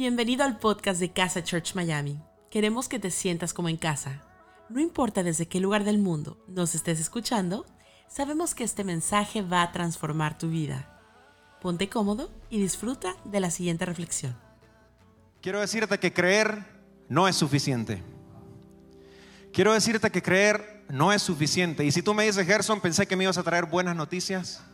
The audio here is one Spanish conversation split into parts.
Bienvenido al podcast de Casa Church Miami. Queremos que te sientas como en casa. No importa desde qué lugar del mundo nos estés escuchando, sabemos que este mensaje va a transformar tu vida. Ponte cómodo y disfruta de la siguiente reflexión. Quiero decirte que creer no es suficiente. Quiero decirte que creer no es suficiente. Y si tú me dices, Gerson, pensé que me ibas a traer buenas noticias.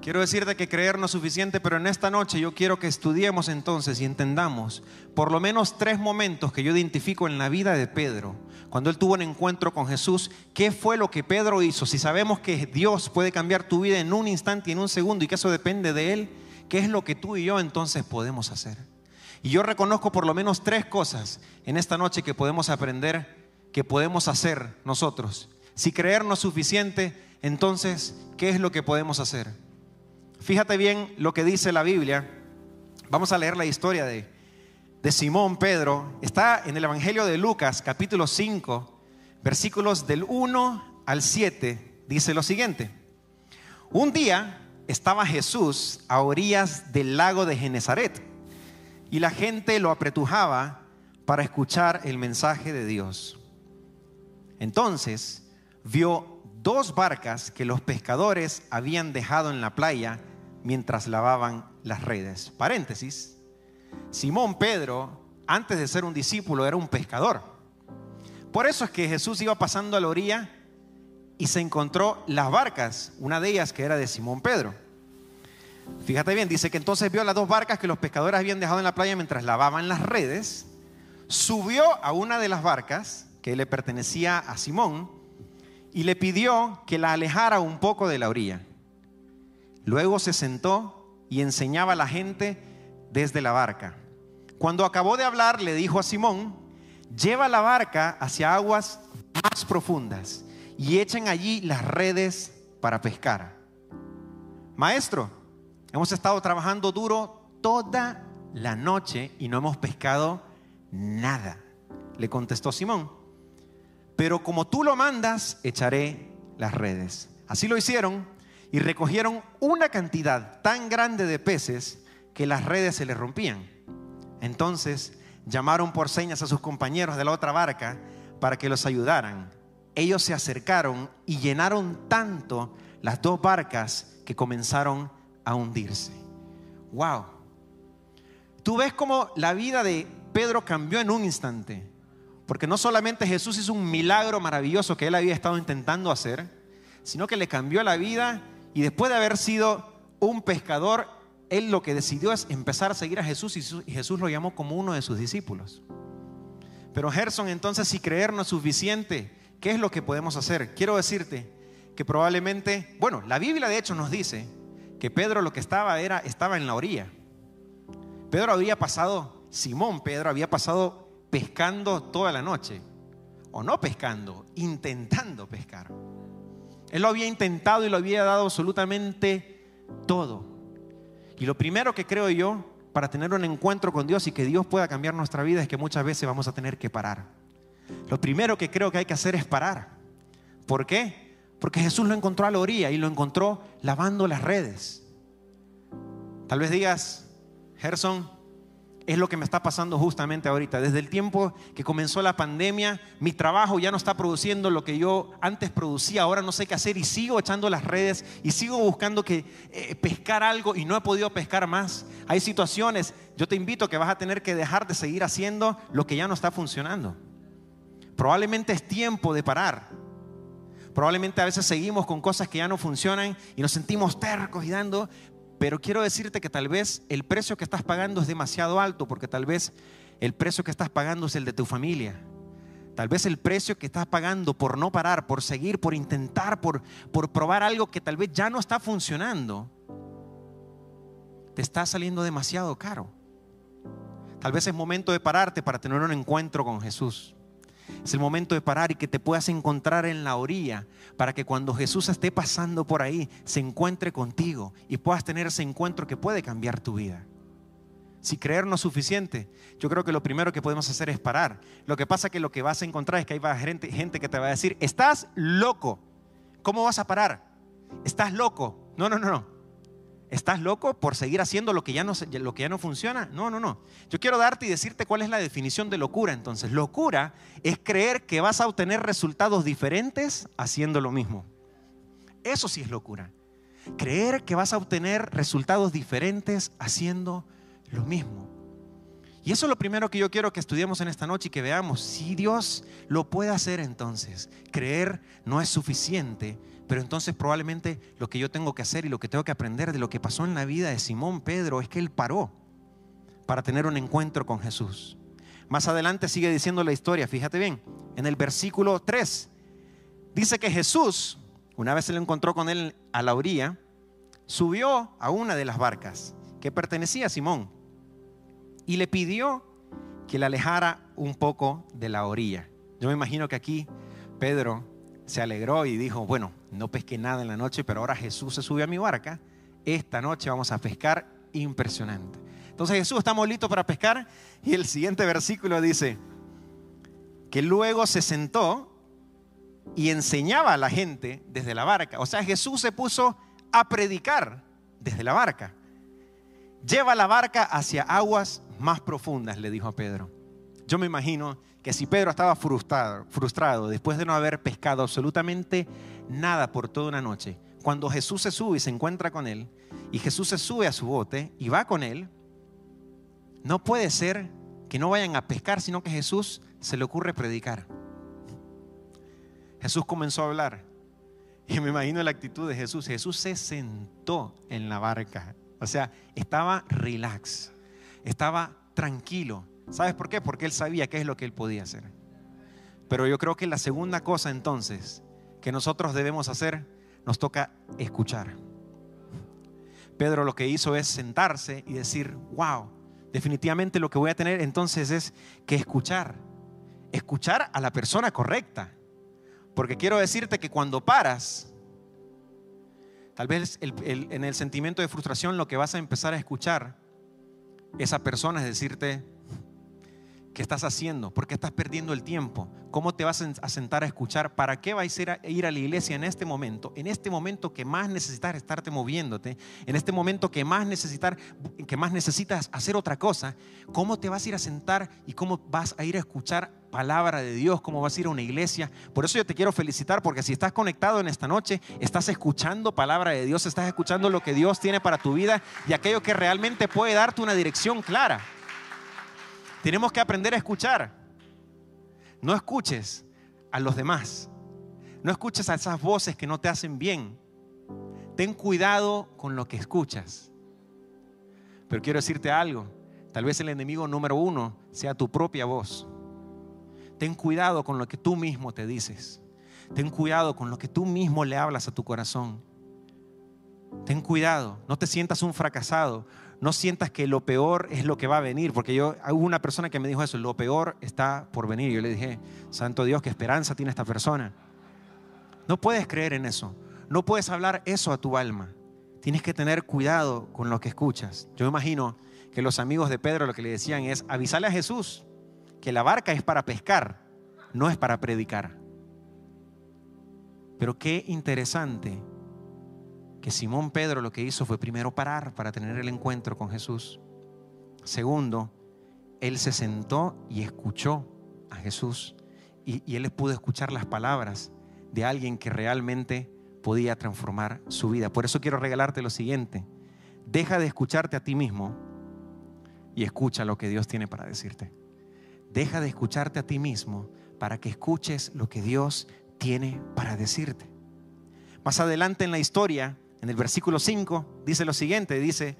Quiero decirte que creer no es suficiente, pero en esta noche yo quiero que estudiemos entonces y entendamos por lo menos tres momentos que yo identifico en la vida de Pedro. Cuando él tuvo un encuentro con Jesús, ¿qué fue lo que Pedro hizo? Si sabemos que Dios puede cambiar tu vida en un instante y en un segundo y que eso depende de Él, ¿qué es lo que tú y yo entonces podemos hacer? Y yo reconozco por lo menos tres cosas en esta noche que podemos aprender, que podemos hacer nosotros. Si creer no es suficiente, entonces, ¿qué es lo que podemos hacer? Fíjate bien lo que dice la Biblia. Vamos a leer la historia de, de Simón Pedro. Está en el Evangelio de Lucas, capítulo 5, versículos del 1 al 7. Dice lo siguiente. Un día estaba Jesús a orillas del lago de Genezaret y la gente lo apretujaba para escuchar el mensaje de Dios. Entonces vio dos barcas que los pescadores habían dejado en la playa mientras lavaban las redes. Paréntesis, Simón Pedro, antes de ser un discípulo, era un pescador. Por eso es que Jesús iba pasando a la orilla y se encontró las barcas, una de ellas que era de Simón Pedro. Fíjate bien, dice que entonces vio las dos barcas que los pescadores habían dejado en la playa mientras lavaban las redes, subió a una de las barcas que le pertenecía a Simón y le pidió que la alejara un poco de la orilla. Luego se sentó y enseñaba a la gente desde la barca. Cuando acabó de hablar, le dijo a Simón, lleva la barca hacia aguas más profundas y echen allí las redes para pescar. Maestro, hemos estado trabajando duro toda la noche y no hemos pescado nada, le contestó Simón. Pero como tú lo mandas, echaré las redes. Así lo hicieron y recogieron una cantidad tan grande de peces que las redes se les rompían. Entonces llamaron por señas a sus compañeros de la otra barca para que los ayudaran. Ellos se acercaron y llenaron tanto las dos barcas que comenzaron a hundirse. Wow. Tú ves cómo la vida de Pedro cambió en un instante. Porque no solamente Jesús hizo un milagro maravilloso que él había estado intentando hacer, sino que le cambió la vida y después de haber sido un pescador, él lo que decidió es empezar a seguir a Jesús y Jesús lo llamó como uno de sus discípulos. Pero Gerson, entonces si creer no es suficiente, ¿qué es lo que podemos hacer? Quiero decirte que probablemente, bueno, la Biblia de hecho nos dice que Pedro lo que estaba era estaba en la orilla. Pedro había pasado, Simón Pedro había pasado pescando toda la noche, o no pescando, intentando pescar. Él lo había intentado y lo había dado absolutamente todo. Y lo primero que creo yo para tener un encuentro con Dios y que Dios pueda cambiar nuestra vida es que muchas veces vamos a tener que parar. Lo primero que creo que hay que hacer es parar. ¿Por qué? Porque Jesús lo encontró a la orilla y lo encontró lavando las redes. Tal vez digas, Gerson, es lo que me está pasando justamente ahorita. Desde el tiempo que comenzó la pandemia, mi trabajo ya no está produciendo lo que yo antes producía, ahora no sé qué hacer y sigo echando las redes y sigo buscando que eh, pescar algo y no he podido pescar más. Hay situaciones, yo te invito que vas a tener que dejar de seguir haciendo lo que ya no está funcionando. Probablemente es tiempo de parar. Probablemente a veces seguimos con cosas que ya no funcionan y nos sentimos tercos y dando, pero quiero decirte que tal vez el precio que estás pagando es demasiado alto, porque tal vez el precio que estás pagando es el de tu familia. Tal vez el precio que estás pagando por no parar, por seguir, por intentar, por, por probar algo que tal vez ya no está funcionando, te está saliendo demasiado caro. Tal vez es momento de pararte para tener un encuentro con Jesús. Es el momento de parar y que te puedas encontrar en la orilla para que cuando Jesús esté pasando por ahí, se encuentre contigo y puedas tener ese encuentro que puede cambiar tu vida. Si creer no es suficiente, yo creo que lo primero que podemos hacer es parar. Lo que pasa que lo que vas a encontrar es que hay gente, gente que te va a decir, estás loco. ¿Cómo vas a parar? Estás loco. No, no, no, no. ¿Estás loco por seguir haciendo lo que, ya no, lo que ya no funciona? No, no, no. Yo quiero darte y decirte cuál es la definición de locura. Entonces, locura es creer que vas a obtener resultados diferentes haciendo lo mismo. Eso sí es locura. Creer que vas a obtener resultados diferentes haciendo lo mismo. Y eso es lo primero que yo quiero que estudiemos en esta noche y que veamos. Si Dios lo puede hacer entonces, creer no es suficiente, pero entonces probablemente lo que yo tengo que hacer y lo que tengo que aprender de lo que pasó en la vida de Simón Pedro es que él paró para tener un encuentro con Jesús. Más adelante sigue diciendo la historia, fíjate bien, en el versículo 3 dice que Jesús, una vez se lo encontró con él a la orilla, subió a una de las barcas que pertenecía a Simón y le pidió que la alejara un poco de la orilla. Yo me imagino que aquí Pedro se alegró y dijo, bueno, no pesqué nada en la noche, pero ahora Jesús se subió a mi barca. Esta noche vamos a pescar impresionante. Entonces Jesús está listo para pescar y el siguiente versículo dice que luego se sentó y enseñaba a la gente desde la barca. O sea, Jesús se puso a predicar desde la barca. Lleva la barca hacia aguas más profundas, le dijo a Pedro. Yo me imagino que si Pedro estaba frustrado, frustrado después de no haber pescado absolutamente nada por toda una noche, cuando Jesús se sube y se encuentra con él, y Jesús se sube a su bote y va con él, no puede ser que no vayan a pescar, sino que Jesús se le ocurre predicar. Jesús comenzó a hablar. Y me imagino la actitud de Jesús. Jesús se sentó en la barca. O sea, estaba relax estaba tranquilo. ¿Sabes por qué? Porque él sabía qué es lo que él podía hacer. Pero yo creo que la segunda cosa entonces que nosotros debemos hacer, nos toca escuchar. Pedro lo que hizo es sentarse y decir, wow, definitivamente lo que voy a tener entonces es que escuchar. Escuchar a la persona correcta. Porque quiero decirte que cuando paras, tal vez en el sentimiento de frustración lo que vas a empezar a escuchar esa persona es decirte, ¿qué estás haciendo? ¿Por qué estás perdiendo el tiempo? ¿Cómo te vas a sentar a escuchar? ¿Para qué vais a ir a la iglesia en este momento? En este momento que más necesitas estarte moviéndote, en este momento que más, necesitar, que más necesitas hacer otra cosa, ¿cómo te vas a ir a sentar y cómo vas a ir a escuchar palabra de Dios, cómo vas a ir a una iglesia. Por eso yo te quiero felicitar, porque si estás conectado en esta noche, estás escuchando palabra de Dios, estás escuchando lo que Dios tiene para tu vida y aquello que realmente puede darte una dirección clara. Tenemos que aprender a escuchar. No escuches a los demás. No escuches a esas voces que no te hacen bien. Ten cuidado con lo que escuchas. Pero quiero decirte algo. Tal vez el enemigo número uno sea tu propia voz. Ten cuidado con lo que tú mismo te dices. Ten cuidado con lo que tú mismo le hablas a tu corazón. Ten cuidado, no te sientas un fracasado, no sientas que lo peor es lo que va a venir, porque yo hubo una persona que me dijo eso, lo peor está por venir. Yo le dije, Santo Dios, qué esperanza tiene esta persona. No puedes creer en eso, no puedes hablar eso a tu alma. Tienes que tener cuidado con lo que escuchas. Yo imagino que los amigos de Pedro lo que le decían es, avisale a Jesús que la barca es para pescar, no es para predicar. Pero qué interesante que Simón Pedro lo que hizo fue primero parar para tener el encuentro con Jesús. Segundo, él se sentó y escuchó a Jesús y, y él pudo escuchar las palabras de alguien que realmente podía transformar su vida. Por eso quiero regalarte lo siguiente. Deja de escucharte a ti mismo y escucha lo que Dios tiene para decirte. Deja de escucharte a ti mismo para que escuches lo que Dios tiene para decirte. Más adelante en la historia, en el versículo 5, dice lo siguiente, dice,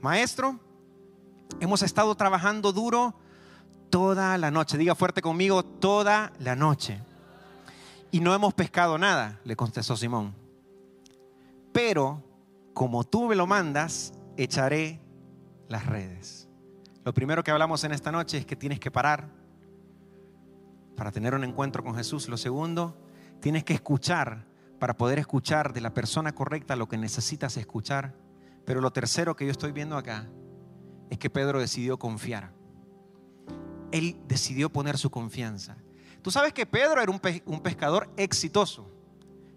Maestro, hemos estado trabajando duro toda la noche. Diga fuerte conmigo, toda la noche. Y no hemos pescado nada, le contestó Simón. Pero como tú me lo mandas, echaré las redes. Lo primero que hablamos en esta noche es que tienes que parar para tener un encuentro con Jesús. Lo segundo, tienes que escuchar para poder escuchar de la persona correcta lo que necesitas escuchar. Pero lo tercero que yo estoy viendo acá es que Pedro decidió confiar. Él decidió poner su confianza. Tú sabes que Pedro era un, pescador exitoso.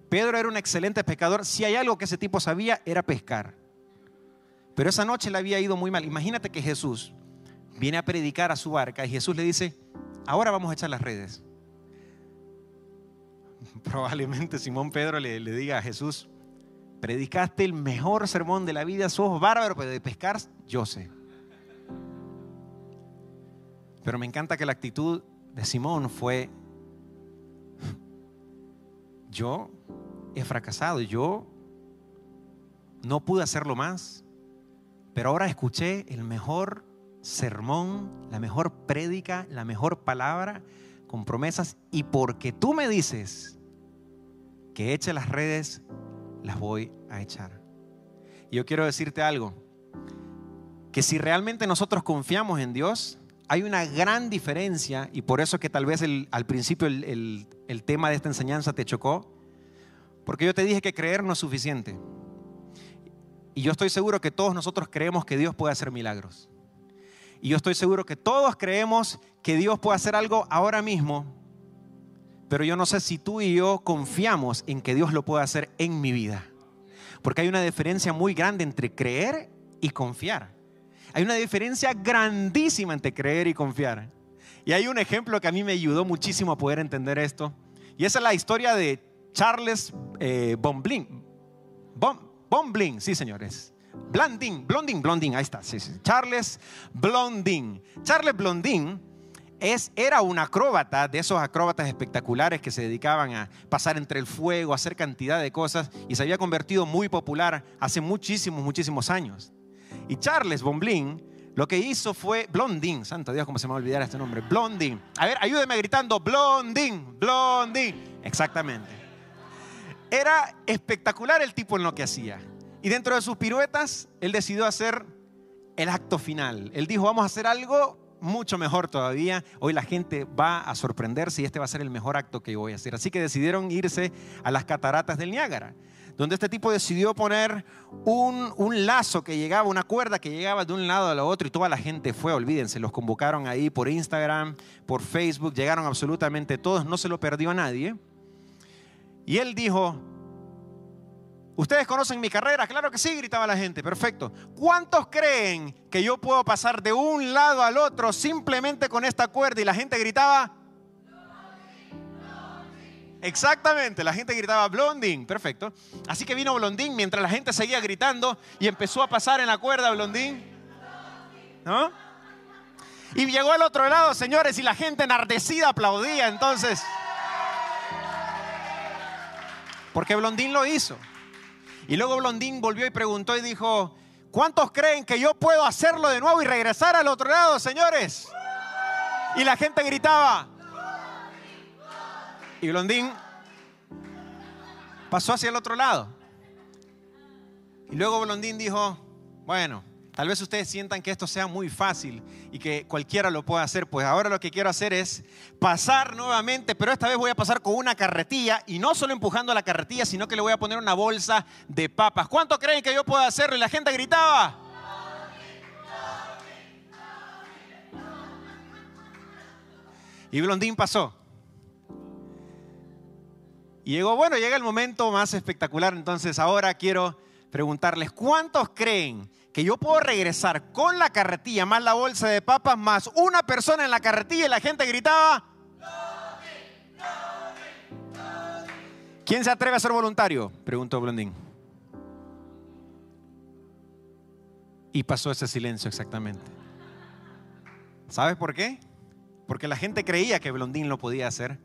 Pedro era un excelente pescador. Si hay algo que ese tipo sabía, era pescar. Pero esa noche le había ido muy mal. Imagínate que Jesús viene a predicar a su barca y Jesús le dice, ahora vamos a echar las redes. Probablemente Simón Pedro le, diga a Jesús, predicaste el mejor sermón de la vida, sos bárbaro, pero de pescar yo sé. Pero me encanta que la actitud de Simón fue, yo he fracasado, yo no pude hacerlo más, pero ahora escuché el mejor sermón, la mejor prédica, la mejor palabra con promesas y porque tú me dices que eche las redes, las voy a echar. Yo quiero decirte algo, que si realmente nosotros confiamos en Dios, hay una gran diferencia y por eso que tal vez al principio el, el tema de esta enseñanza te chocó, porque yo te dije que creer no es suficiente. Y yo estoy seguro que todos nosotros creemos que Dios puede hacer milagros. Y yo estoy seguro que todos creemos que Dios puede hacer algo ahora mismo, pero yo no sé si tú y yo confiamos en que Dios lo puede hacer en mi vida. Porque hay una diferencia muy grande entre creer y confiar. Hay una diferencia grandísima entre creer y confiar. Y hay un ejemplo que a mí me ayudó muchísimo a poder entender esto. Y esa es la historia de Charles eh, Bomblin. Sí señores. Blondin, Blondin, Blondin, ahí está. Charles Blondin. Charles Blondin es, era un acróbata, de esos acróbatas espectaculares que se dedicaban a pasar entre el fuego, hacer cantidad de cosas, y se había convertido muy popular hace muchísimos, muchísimos años. Y Charles Bomblin lo que hizo fue Blondin, santo Dios, cómo se me va a olvidar este nombre, Blondin. A ver, ayúdeme gritando, Blondin, Blondin. Exactamente. Era espectacular el tipo en lo que hacía. Y dentro de sus piruetas, él decidió hacer el acto final. Él dijo, vamos a hacer algo mucho mejor todavía. Hoy la gente va a sorprenderse y este va a ser el mejor acto que yo voy a hacer. Así que decidieron irse a las cataratas del Niágara, donde este tipo decidió poner un, un, lazo que llegaba, una cuerda que llegaba de un lado a otro y toda la gente fue, olvídense, los convocaron ahí por Instagram, por Facebook, llegaron absolutamente todos, no se lo perdió a nadie. Y él dijo, ¿Ustedes conocen mi carrera? Claro que sí, gritaba la gente. Perfecto. ¿Cuántos creen que yo puedo pasar de un lado al otro simplemente con esta cuerda? Y la gente gritaba. Exactamente, la gente gritaba Blondín, perfecto. Así que vino Blondín mientras la gente seguía gritando y empezó a pasar en la cuerda Blondín. ¿No? Y llegó al otro lado, señores, y la gente enardecida aplaudía entonces. Porque Blondín lo hizo. Y luego Blondín volvió y preguntó y dijo, ¿cuántos creen que yo puedo hacerlo de nuevo y regresar al otro lado, señores? Y la gente gritaba. Y Blondín pasó hacia el otro lado. Y luego Blondín dijo, bueno, Tal vez ustedes sientan que esto sea muy fácil y que cualquiera lo pueda hacer. Pues ahora lo que quiero hacer es pasar nuevamente, pero esta vez voy a pasar con una carretilla y no solo empujando la carretilla, sino que le voy a poner una bolsa de papas. ¿Cuánto creen que yo puedo hacerlo? Y la gente gritaba. Y Blondín pasó. Y llegó, bueno, llega el momento más espectacular. Entonces ahora quiero preguntarles, ¿cuántos creen que yo puedo regresar con la carretilla más la bolsa de papas más una persona en la carretilla y la gente gritaba? ¿Quién se atreve a ser voluntario? Preguntó Blondín. Y pasó ese silencio exactamente. ¿Sabes por qué? Porque la gente creía que Blondín lo podía hacer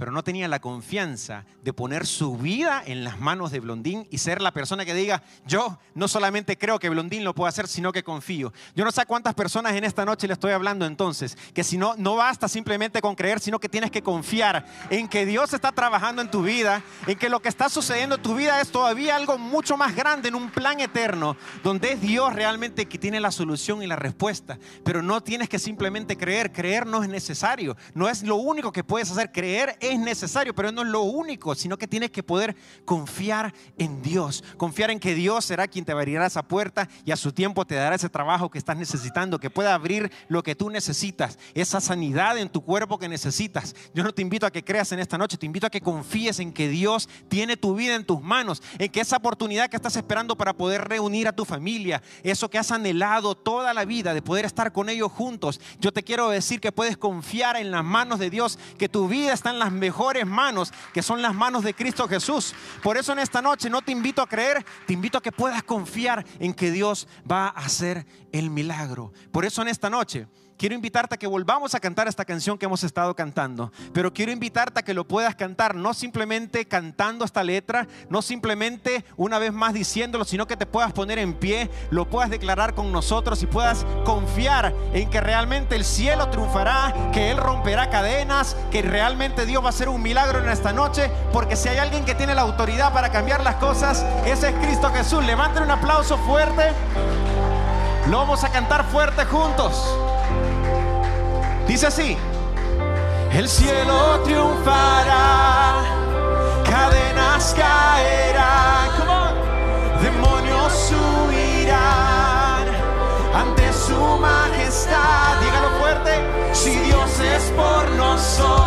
pero no tenía la confianza de poner su vida en las manos de Blondín y ser la persona que diga, yo no solamente creo que Blondín lo puede hacer, sino que confío. Yo no sé a cuántas personas en esta noche le estoy hablando entonces, que si no, no basta simplemente con creer, sino que tienes que confiar en que Dios está trabajando en tu vida, en que lo que está sucediendo en tu vida es todavía algo mucho más grande, en un plan eterno, donde es Dios realmente que tiene la solución y la respuesta. Pero no tienes que simplemente creer, creer no es necesario, no es lo único que puedes hacer, creer es necesario, pero no es lo único, sino que tienes que poder confiar en Dios, confiar en que Dios será quien te abrirá esa puerta y a su tiempo te dará ese trabajo que estás necesitando, que pueda abrir lo que tú necesitas, esa sanidad en tu cuerpo que necesitas. Yo no te invito a que creas en esta noche, te invito a que confíes en que Dios tiene tu vida en tus manos, en que esa oportunidad que estás esperando para poder reunir a tu familia, eso que has anhelado toda la vida de poder estar con ellos juntos, yo te quiero decir que puedes confiar en las manos de Dios, que tu vida está en las mejores manos, que son las manos de Cristo Jesús. Por eso en esta noche no te invito a creer, te invito a que puedas confiar en que Dios va a hacer el milagro. Por eso en esta noche quiero invitarte a que volvamos a cantar esta canción que hemos estado cantando, pero quiero invitarte a que lo puedas cantar, no simplemente cantando esta letra, no simplemente una vez más diciéndolo, sino que te puedas poner en pie, lo puedas declarar con nosotros y puedas confiar en que realmente el cielo triunfará, que Él romperá cadenas, que realmente Dios va a hacer un milagro en esta noche, porque si hay alguien que tiene la autoridad para cambiar las cosas, ese es Cristo Jesús. Levanten un aplauso fuerte. Lo vamos a cantar fuerte juntos. Dice así, el cielo triunfará, cadenas caerán, demonios huirán ante su majestad. Dígalo fuerte, si Dios es por nosotros,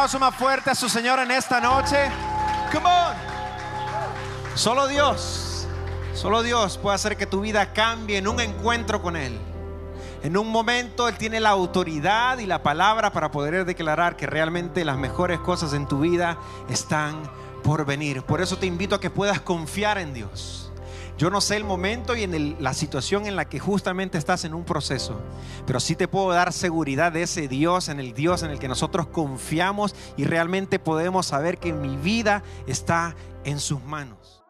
más fuerte a su Señor en esta noche. Come on. Solo Dios, solo Dios puede hacer que tu vida cambie en un encuentro con Él. En un momento Él tiene la autoridad y la palabra para poder declarar que realmente las mejores cosas en tu vida están por venir. Por eso te invito a que puedas confiar en Dios. Yo no sé el momento y en la situación en la que justamente estás en un proceso, pero sí te puedo dar seguridad de ese Dios, en el Dios en el que nosotros confiamos y realmente podemos saber que mi vida está en sus manos.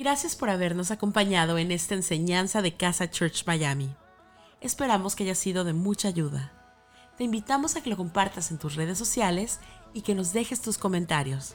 Gracias por habernos acompañado en esta enseñanza de Casa Church Miami. Esperamos que haya sido de mucha ayuda. Te invitamos a que lo compartas en tus redes sociales y que nos dejes tus comentarios.